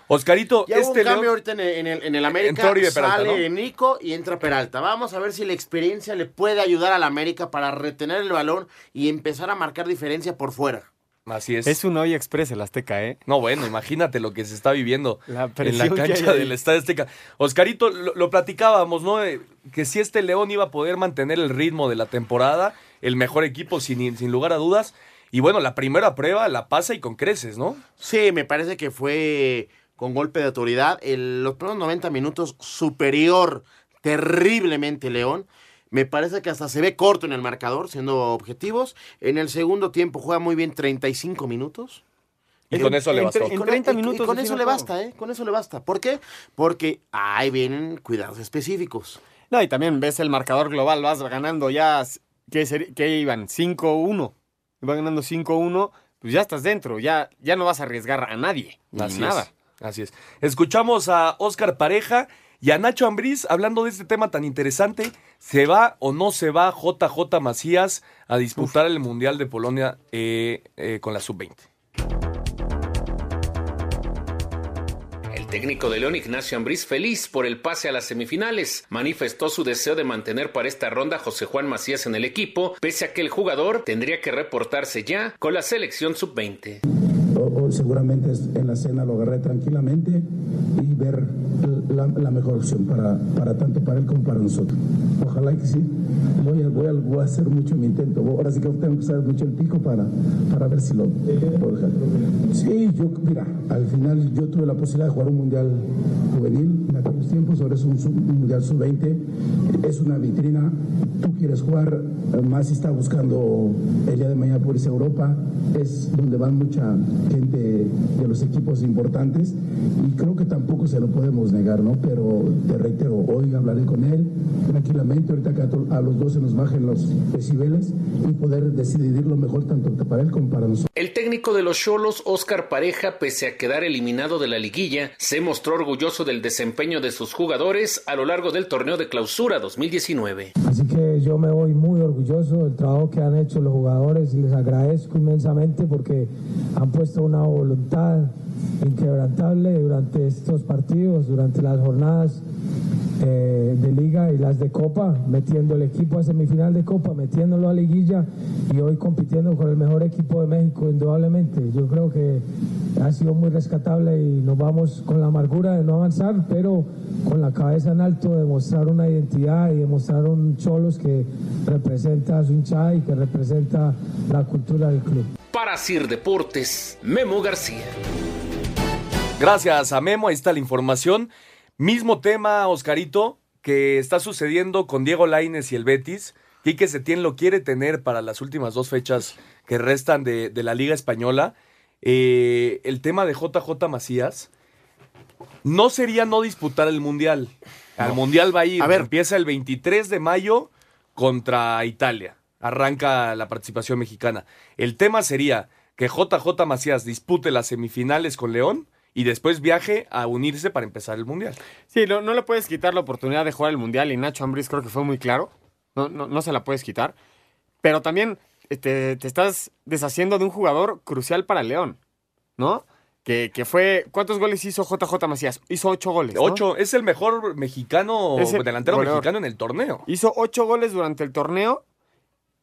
Oscarito, Ya hubo este un cambio León- ahorita en el, en el- en el América. Peralta, sale ¿no? Nico y entra Peralta. Vamos a ver si la experiencia le puede ayudar al América para retener el balón y empezar a marcar diferencia por fuera. Así es. Es un hoy express el Azteca, ¿eh? No, bueno, imagínate lo que se está viviendo La en la cancha del Estadio Azteca. Oscarito, lo, lo platicábamos, ¿no? Eh, Que si este León iba a poder mantener el ritmo de la temporada, el mejor equipo sin, sin lugar a dudas. Y bueno, la primera prueba la pasa y con creces, ¿no? Sí, me parece que fue con golpe de autoridad. El- los primeros 90 minutos superior terriblemente León. Me parece que hasta se ve corto en el marcador, siendo objetivos. En el segundo tiempo juega muy bien 35 minutos. Y con eso le en bastó. tre- En 30 minutos. con eso le basta, ¿eh? Con eso le basta. ¿Por qué? Porque ahí vienen cuidados específicos. No, y también ves el marcador global, vas ganando ya, ¿qué, qué iban? 5-1. Iban ganando 5-1, pues ya estás dentro, ya, ya no vas a arriesgar a nadie, ni Así nada. es. Así es. Escuchamos a Oscar Pareja y a Nacho Ambriz hablando de este tema tan interesante. ¿Se va o no se va JJ Macías a disputar el Mundial de Polonia eh, eh, con la sub-20? El técnico de León, Ignacio Ambriz, feliz por el pase a las semifinales, manifestó su deseo de mantener para esta ronda a José Juan Macías en el equipo, pese a que el jugador tendría que reportarse ya con la selección sub-20. O- o seguramente en la cena lo agarré tranquilamente y ver la, la mejor opción para, para tanto para él como para nosotros. Ojalá que sí. Voy a, voy a, voy a hacer mucho mi intento. Ahora sí que tengo que usar mucho el pico para, para ver si lo puedo dejar. Sí, yo, mira, al final yo tuve la posibilidad de jugar un mundial juvenil en aquellos tiempos, ahora es un, sub- un mundial sub-20. Es una vitrina. Tú quieres jugar, más si está buscando el día de mañana por irse a Europa. Es donde van mucha gente de los equipos importantes y creo que tampoco se lo podemos negar, ¿no? Pero te reitero, hoy hablaré con él tranquilamente, ahorita que a, los dos se nos bajen los decibeles y poder decidir lo mejor tanto para él como para nosotros. El técnico de los Cholos, Oscar Pareja, pese a quedar eliminado de la liguilla, se mostró orgulloso del desempeño de sus jugadores a lo largo del torneo de clausura 2019. Así que yo me voy muy orgulloso del trabajo que han hecho los jugadores y les agradezco inmensamente porque han puesto una voluntad inquebrantable durante estos partidos, durante las jornadas eh, de liga y las de copa, metiendo el equipo a semifinal de copa, metiéndolo a liguilla y hoy compitiendo con el mejor equipo de México, indudablemente. Yo creo que ha sido muy rescatable y nos vamos con la amargura de no avanzar, pero con la cabeza en alto de mostrar una identidad y demostrar un Cholos que representa a su hinchada y que representa la cultura del club. Para Sir Deportes, Memo García. Gracias a Memo, ahí está la información. Mismo tema, Oscarito, que está sucediendo con Diego Laines y el Betis. Quique Setién lo quiere tener para las últimas dos fechas que restan de, de la Liga Española. Eh, el tema de JJ Macías no sería no disputar el Mundial. Al No. Mundial va a ir. A ver. Empieza el 23 de mayo contra Italia. Arranca la participación mexicana. El tema sería que JJ Macías dispute las semifinales con León y después viaje a unirse para empezar el Mundial. Sí, no, no le puedes quitar la oportunidad de jugar el Mundial y Nacho Ambriz creo que fue muy claro. No, no, no se la puedes quitar. Pero también este, te estás deshaciendo de un jugador crucial para el León, ¿no? Que, que fue... ¿Cuántos goles hizo JJ Macías? Hizo ocho goles. ¿no? Ocho, es el mejor mexicano, el delantero goleador. mexicano en el torneo. Hizo ocho goles durante el torneo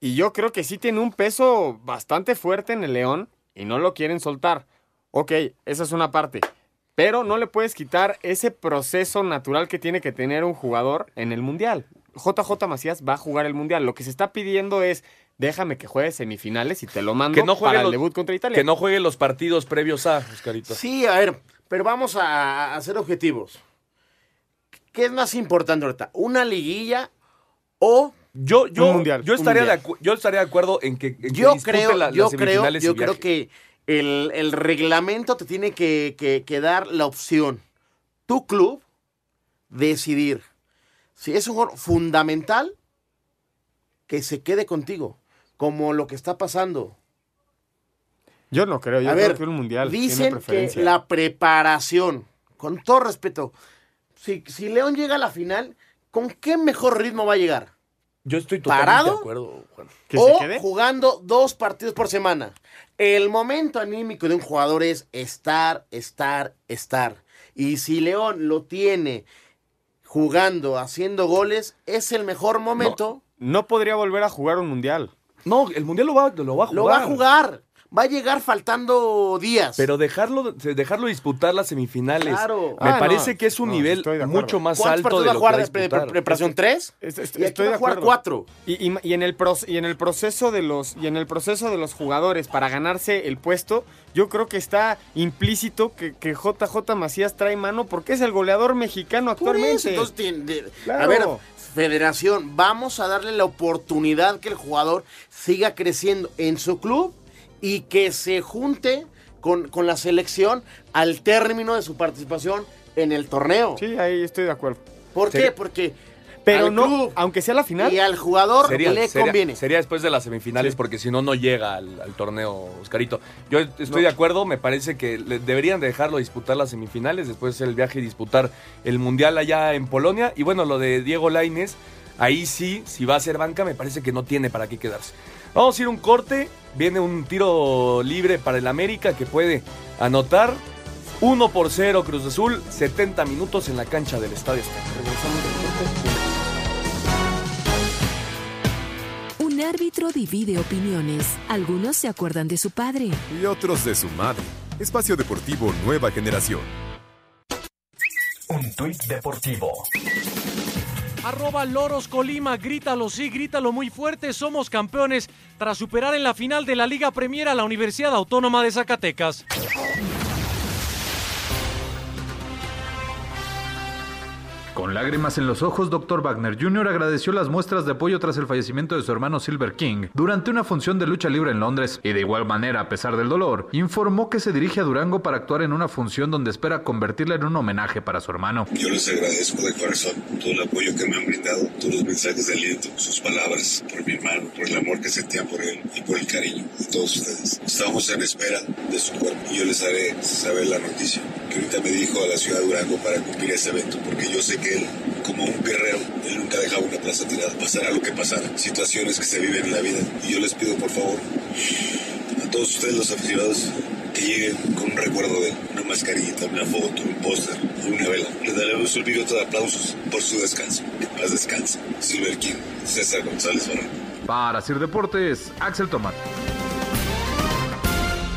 y yo creo que sí tiene un peso bastante fuerte en el León y no lo quieren soltar. Ok, esa es una parte. Pero no le puedes quitar ese proceso natural que tiene que tener un jugador en el Mundial. JJ Macías va a jugar el Mundial. Lo que se está pidiendo es, déjame que juegue semifinales y te lo mando Que no para el debut contra Italia. Que no juegue los partidos previos a, Oscarito. Sí, a ver, pero vamos a, a ser objetivos. ¿Qué es más importante ahorita? ¿Una liguilla o yo, yo, un mundial? Yo estaría, de mundial. acu- yo estaría de acuerdo en que, en que yo dispute creo, la- yo las creo, yo creo que el, el reglamento te tiene que, que- que dar la opción. Tu club decidir. Si es un jugador fundamental, que se quede contigo. Como lo que está pasando. Yo no creo, yo a creo ver, que un Mundial tiene dicen que la preparación, con todo respeto, si, si León llega a la final, ¿con qué mejor ritmo va a llegar? Yo estoy totalmente ¿Parado? de acuerdo, Juan. o jugando dos partidos por semana. El momento anímico de un jugador es estar, estar, estar. Y si León lo tiene jugando, haciendo goles, es el mejor momento. No podría volver a jugar un Mundial. No, el Mundial lo va, lo va a jugar. Lo va a jugar. Va a llegar faltando días. Pero dejarlo, dejarlo disputar las semifinales. Claro. Me Ah, parece no. que es un No, nivel mucho más ¿Cuántos alto de va a lo jugar que va de a disputar. pre- preparación? ¿Tres? Es- es- Y aquí estoy va de a jugar acuerdo. cuatro. Y, y- y en el pros- y en el proceso de los y en el proceso de los jugadores para ganarse el puesto, yo creo que está implícito que, que JJ Macías trae mano porque es el goleador mexicano Por eso, actualmente. entonces, tiene- de- Claro. A ver, federación, vamos a darle la oportunidad que el jugador siga creciendo en su club y que se junte con, con la selección al término de su participación en el torneo. Sí, ahí estoy de acuerdo. ¿Por Sería- qué? Porque Pero al no, club aunque sea la final. y al jugador Sería, le sería- conviene. sería después de las semifinales porque si no, no llega al, al torneo, Oscarito. Yo estoy No. de acuerdo, me parece que le- deberían de dejarlo disputar las semifinales, después el viaje y disputar el Mundial allá en Polonia. Y bueno, lo de Diego Laines, ahí sí, si va a ser banca, me parece que no tiene para qué quedarse. Vamos a ir un corte, viene un tiro libre para el América que puede anotar. 1 por 0 Cruz Azul, 70 minutos en la cancha del Estadio. Un árbitro divide opiniones. Algunos se acuerdan de su padre. Y otros de su madre. Espacio Deportivo Nueva Generación. Un tuit deportivo. Arroba Loros Colima, grítalo, sí, grítalo muy fuerte, somos campeones tras superar en la final de la Liga Premier a la Universidad Autónoma de Zacatecas. Con lágrimas en los ojos, Dr. Wagner Jr. agradeció las muestras de apoyo tras el fallecimiento de su hermano Silver King durante una función de lucha libre en Londres y de igual manera, a pesar del dolor, informó que se dirige a Durango para actuar en una función donde espera convertirla en un homenaje para su hermano. Yo les agradezco de corazón todo el apoyo que me han brindado, todos los mensajes de aliento, sus palabras, por mi hermano, por el amor que sentían por él y por el cariño de todos ustedes. Estamos en espera de su cuerpo y yo les haré saber la noticia que ahorita me dijo a la ciudad de Durango para cumplir ese evento, porque yo sé que él, como un guerrero, él nunca dejaba una plaza tirada, pasara lo que pasara, situaciones que se viven en la vida. Y yo les pido por favor a todos ustedes los aficionados que llegue con un recuerdo de él, una mascarita, una foto, un póster, una vela. Le daremos un minuto de aplausos por su descanso. Que paz descanse. Silver King, César González Barrón. Para Sir Deportes, Axel Tomás.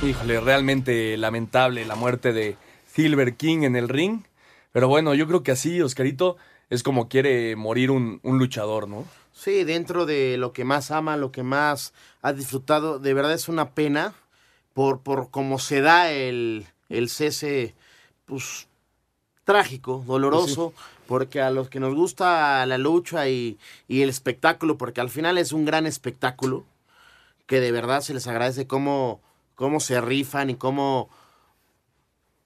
Híjole, realmente lamentable la muerte de Silver King en el ring. Pero bueno, yo creo que así, Oscarito, es como quiere morir un, un luchador, ¿no? Sí, dentro de lo que más ama, lo que más ha disfrutado, de verdad es una pena por, por cómo se da el, el cese, pues, trágico, doloroso, porque a los que nos gusta la lucha y, y el espectáculo, porque al final es un gran espectáculo, que de verdad se les agradece cómo, cómo se rifan y cómo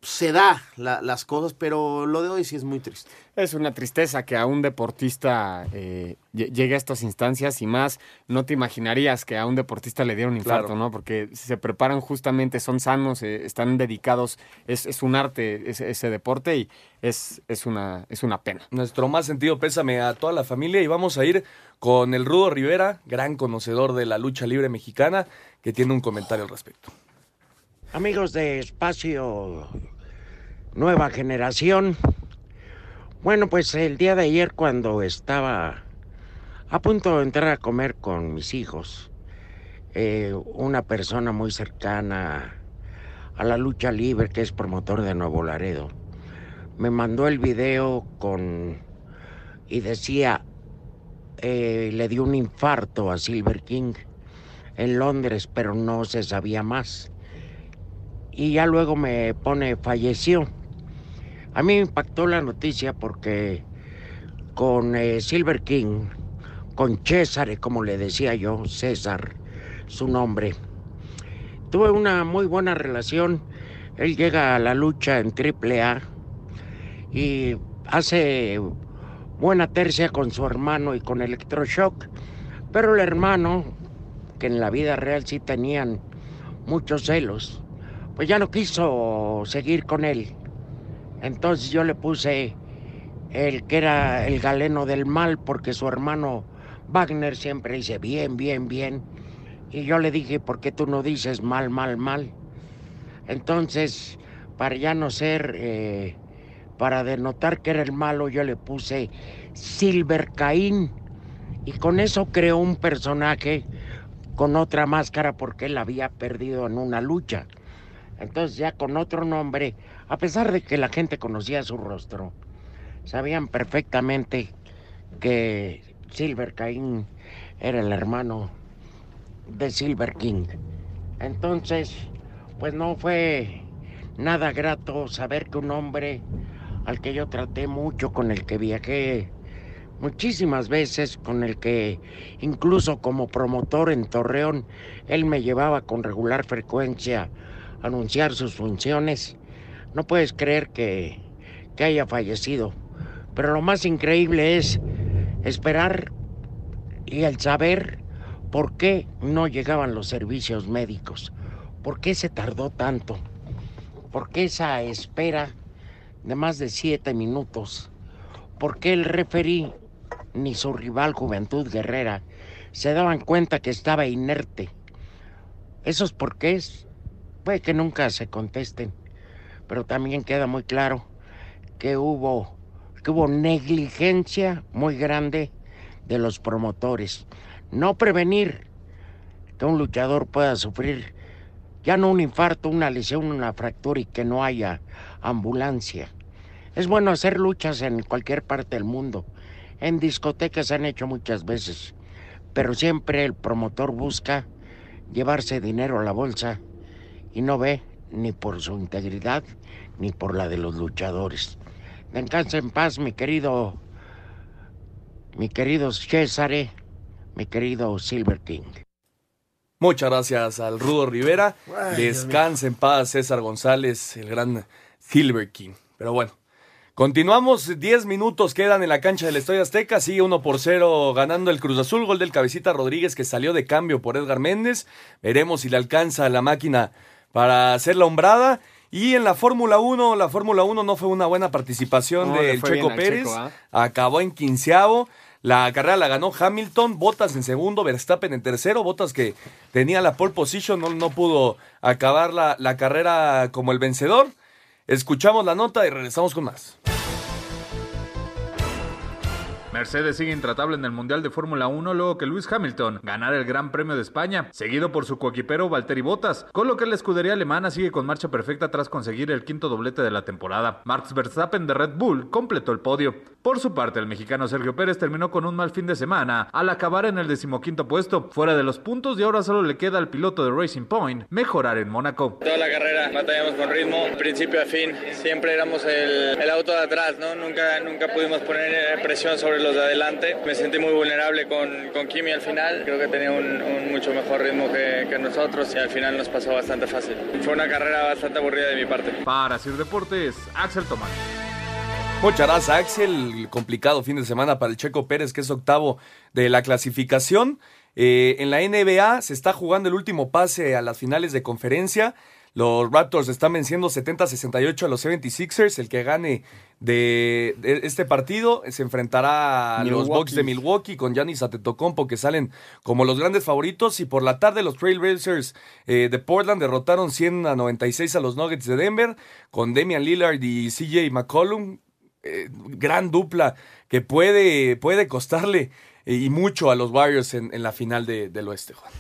se da la- las cosas, pero lo de hoy sí es muy triste. Es una tristeza que a un deportista eh, lle- llegue a estas instancias y más no te imaginarías que a un deportista le diera un infarto, Claro. ¿no? Porque se preparan justamente, son sanos, eh, están dedicados, es, es un arte ese, ese deporte y es, es, una, es una pena. Nuestro más sentido pésame a toda la familia y vamos a ir con el Rudo Rivera, gran conocedor de la lucha libre mexicana, que tiene un comentario al respecto. Amigos de Espacio Nueva Generación. Bueno, pues el día de ayer cuando estaba a punto de entrar a comer con mis hijos, eh, una persona muy cercana a la lucha libre, que es promotor de Nuevo Laredo, me mandó el video con y decía, eh, le dio un infarto a Silver King en Londres, pero no se sabía más y ya luego me pone falleció. A mí me impactó la noticia porque con eh, Silver King, con César, como le decía yo, César, su nombre, tuve una muy buena relación. Él llega a la lucha en AAA y hace buena tercia con su hermano y con Electroshock, pero el hermano, que en la vida real sí tenían muchos celos, pues ya no quiso seguir con él. Entonces yo le puse el que era el galeno del mal porque su hermano Wagner siempre dice bien, bien, bien. Y yo le dije, ¿por qué tú no dices mal, mal, mal? Entonces, para ya no ser, eh, para denotar que era el malo, yo le puse Silver Caín. Y con eso creó un personaje con otra máscara porque él había perdido en una lucha. Entonces ya con otro nombre, a pesar de que la gente conocía su rostro, sabían perfectamente que Silver Caín era el hermano de Silver King. Entonces, pues no fue nada grato saber que un hombre al que yo traté mucho, con el que viajé muchísimas veces, con el que incluso como promotor en Torreón, él me llevaba con regular frecuencia a anunciar sus funciones. No puedes creer que, que haya fallecido. Pero lo más increíble es esperar y el saber por qué no llegaban los servicios médicos. ¿Por qué se tardó tanto? ¿Por qué esa espera de más de siete minutos? ¿Por qué el referí ni su rival Juventud Guerrera se daban cuenta que estaba inerte? Esos porqués puede que nunca se contesten, pero también queda muy claro que hubo, que hubo negligencia muy grande de los promotores. No prevenir que un luchador pueda sufrir ya no un infarto, una lesión, una fractura y que no haya ambulancia. Es bueno hacer luchas en cualquier parte del mundo. En discotecas se han hecho muchas veces, pero siempre el promotor busca llevarse dinero a la bolsa y no ve ni por su integridad ni por la de los luchadores. Descansa en paz, mi querido, mi querido César, mi querido Silver King. Muchas gracias al Rudo Rivera. Ay, Descansa en paz César González, el gran Silver King. Pero bueno, continuamos. 10 minutos quedan en la cancha del Estadio Azteca. Sigue 1 por 0 ganando el Cruz Azul. Gol del Cabecita Rodríguez que salió de cambio por Edgar Méndez. Veremos si le alcanza la máquina para hacer la hombrada. Y en la Fórmula 1, la Fórmula 1 no fue una buena participación No, del Checo Pérez. Checo, ¿ah? Acabó en quinceavo. La carrera la ganó Hamilton, Bottas en segundo, Verstappen en tercero, Bottas que tenía la pole position, no, no pudo acabar la, la carrera como el vencedor. Escuchamos la nota y regresamos con más. Mercedes sigue intratable en el Mundial de Fórmula 1 luego que Lewis Hamilton ganara el Gran Premio de España, seguido por su coequipero Valtteri Bottas, con lo que la escudería alemana sigue con marcha perfecta tras conseguir el quinto doblete de la temporada. Max Verstappen de Red Bull completó el podio. Por su parte, el mexicano Sergio Pérez terminó con un mal fin de semana al acabar en el decimoquinto puesto, fuera de los puntos y ahora solo le queda al piloto de Racing Point mejorar en Mónaco. Toda la carrera batallamos con ritmo, principio a fin, siempre éramos el, el auto de atrás, ¿no? Nunca, nunca pudimos poner presión sobre los de adelante. Me sentí muy vulnerable con, con Kimi al final, creo que tenía un, un mucho mejor ritmo que, que nosotros y al final nos pasó bastante fácil. Fue una carrera bastante aburrida de mi parte. Para Sir Deportes, Axel Tomás. Muchas gracias, Axel. Complicado fin de semana para el Checo Pérez, que es octavo de la clasificación. Eh, en la NBA se está jugando el último pase a las finales de conferencia. Los Raptors están venciendo 70-68 a los 76ers. El que gane de, este partido se enfrentará a los. Bucks de Milwaukee con Giannis Antetokounmpo que salen como los grandes favoritos. Y por la tarde los Trailblazers eh, de Portland derrotaron 100 a 96 a los Nuggets de Denver con Damian Lillard y CJ McCollum. Eh, gran dupla que puede, puede costarle eh, y mucho a los Warriors en, en la final de- del oeste, Juan.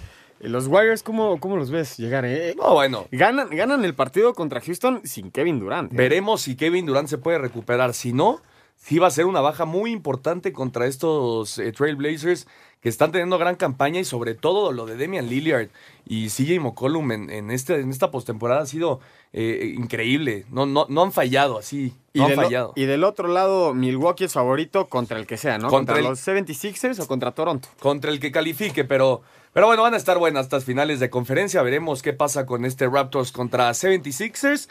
Los Warriors, ¿cómo, cómo los ves llegar? Eh? No, bueno. Ganan, ganan el partido contra Houston sin Kevin Durant. eh. Veremos si Kevin Durant se puede recuperar. Si no, sí va a ser una baja muy importante contra estos eh, Trailblazers que están teniendo gran campaña y sobre todo lo de Damian Lillard y CJ McCollum en, en, este, en esta postemporada ha sido eh, increíble. No, no, no han fallado así. Y, No han del, o- fallado. y del otro lado, Milwaukee es favorito contra el que sea, ¿no? Contra Contra, el- los 76ers o contra Toronto. contra el que califique, pero, pero bueno, van a estar buenas estas finales de conferencia. Veremos qué pasa con este Raptors contra 76ers.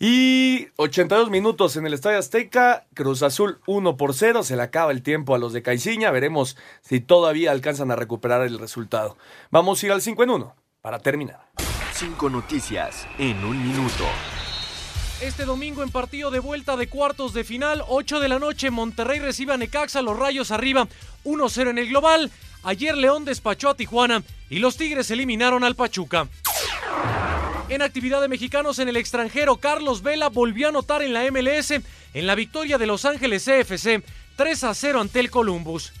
Y 82 minutos en el Estadio Azteca, Cruz Azul 1 por 0, se le acaba el tiempo a los de Caiciña, veremos si todavía alcanzan a recuperar el resultado. Vamos a ir al 5 en 1 para terminar. Cinco noticias en un minuto. Este domingo en partido de vuelta de cuartos de final, 8 de la noche, Monterrey recibe a Necaxa, los Rayos arriba, 1-0 en el global. Ayer León despachó a Tijuana y los Tigres eliminaron al Pachuca. En actividad de mexicanos en el extranjero, Carlos Vela volvió a anotar en la MLS en la victoria de Los Ángeles CFC 3 a 0 ante el Columbus.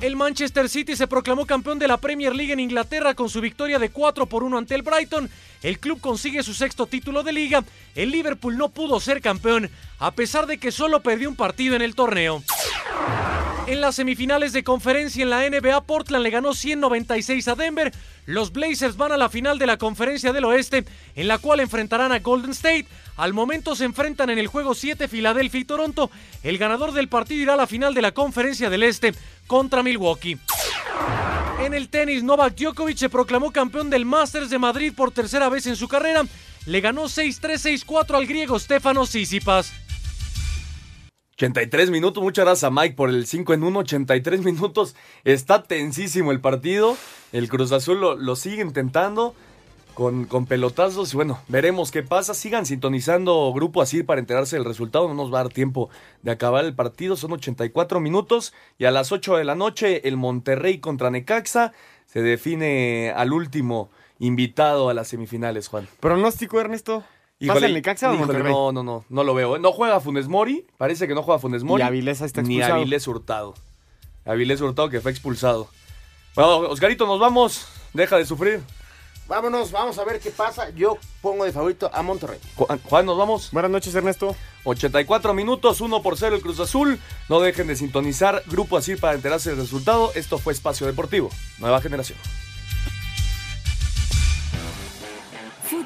El Manchester City se proclamó campeón de la Premier League en Inglaterra con su victoria de 4 por 1 ante el Brighton. El club consigue su sexto título de liga. El Liverpool no pudo ser campeón a pesar de que solo perdió un partido en el torneo. En las semifinales de conferencia en la NBA, Portland le ganó 196 a Denver. Los Blazers van a la final de la conferencia del oeste, en la cual enfrentarán a Golden State. Al momento se enfrentan en el juego 7 Filadelfia y Toronto. El ganador del partido irá a la final de la conferencia del este contra Milwaukee. En el tenis, Novak Djokovic se proclamó campeón del Masters de Madrid por tercera vez en su carrera. Le ganó 6-3, 6-4 al griego Stefano Tsitsipas. 83 minutos, muchas gracias a Mike por el 5 en 1, 83 minutos. Está tensísimo el partido. El Cruz Azul lo, lo sigue intentando con, con pelotazos. Y bueno, veremos qué pasa. Sigan sintonizando Grupo Así para enterarse del resultado. No nos va a dar tiempo de acabar el partido. Son 84 minutos. Y a las 8 de la noche, el Monterrey contra Necaxa. Se define al último invitado a las semifinales, Juan. Pronóstico, Ernesto. ¿Pasa Híjole, el Necaxa o Monterrey? No, no, no, no lo veo. ¿eh? No juega Funes Mori, parece que no juega Funes Mori. Y Avilés está Ni. Avilés Hurtado. Avilés Hurtado que fue expulsado. Bueno, Oscarito, nos vamos. Deja de sufrir. Vámonos, vamos a ver qué pasa. Yo pongo de favorito a Monterrey. Juan, Juan, nos vamos. Buenas noches, Ernesto. 84 minutos, 1 por 0 el Cruz Azul. No dejen de sintonizar Grupo Así para enterarse del resultado. Esto fue Espacio Deportivo, nueva generación.